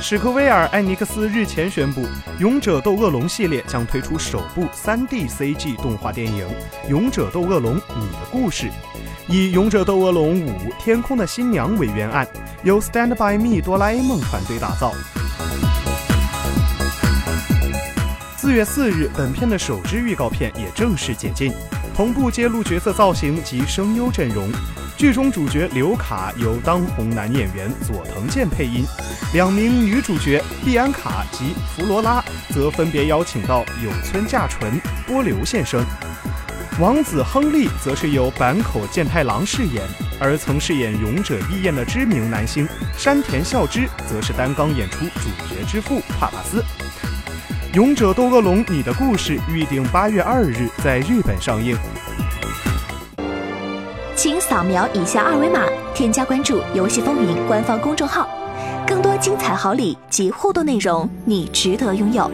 史克威尔艾尼克斯日前宣布，《勇者斗恶龙》系列将推出首部 3D CG 动画电影《勇者斗恶龙：你的故事》，以《勇者斗恶龙五：天空的新娘》为原案，由 Stand By Me 哆啦 A 梦团队打造。四月四日，本片的首支预告片也正式解禁，同步揭露角色造型及声优阵容。剧中主角刘卡由当红男演员佐藤健配音，两名女主角碧安卡及弗罗拉则分别邀请到有村架纯、波流现身。王子亨利则是由坂口健太郎饰演，而曾饰演勇者义彦的知名男星山田孝之则是担纲演出主角之父帕帕斯。《勇者斗恶龙：你的故事》预定八月二日在日本上映。请扫描以下二维码，添加关注“游戏风云”官方公众号，更多精彩好礼及互动内容，你值得拥有。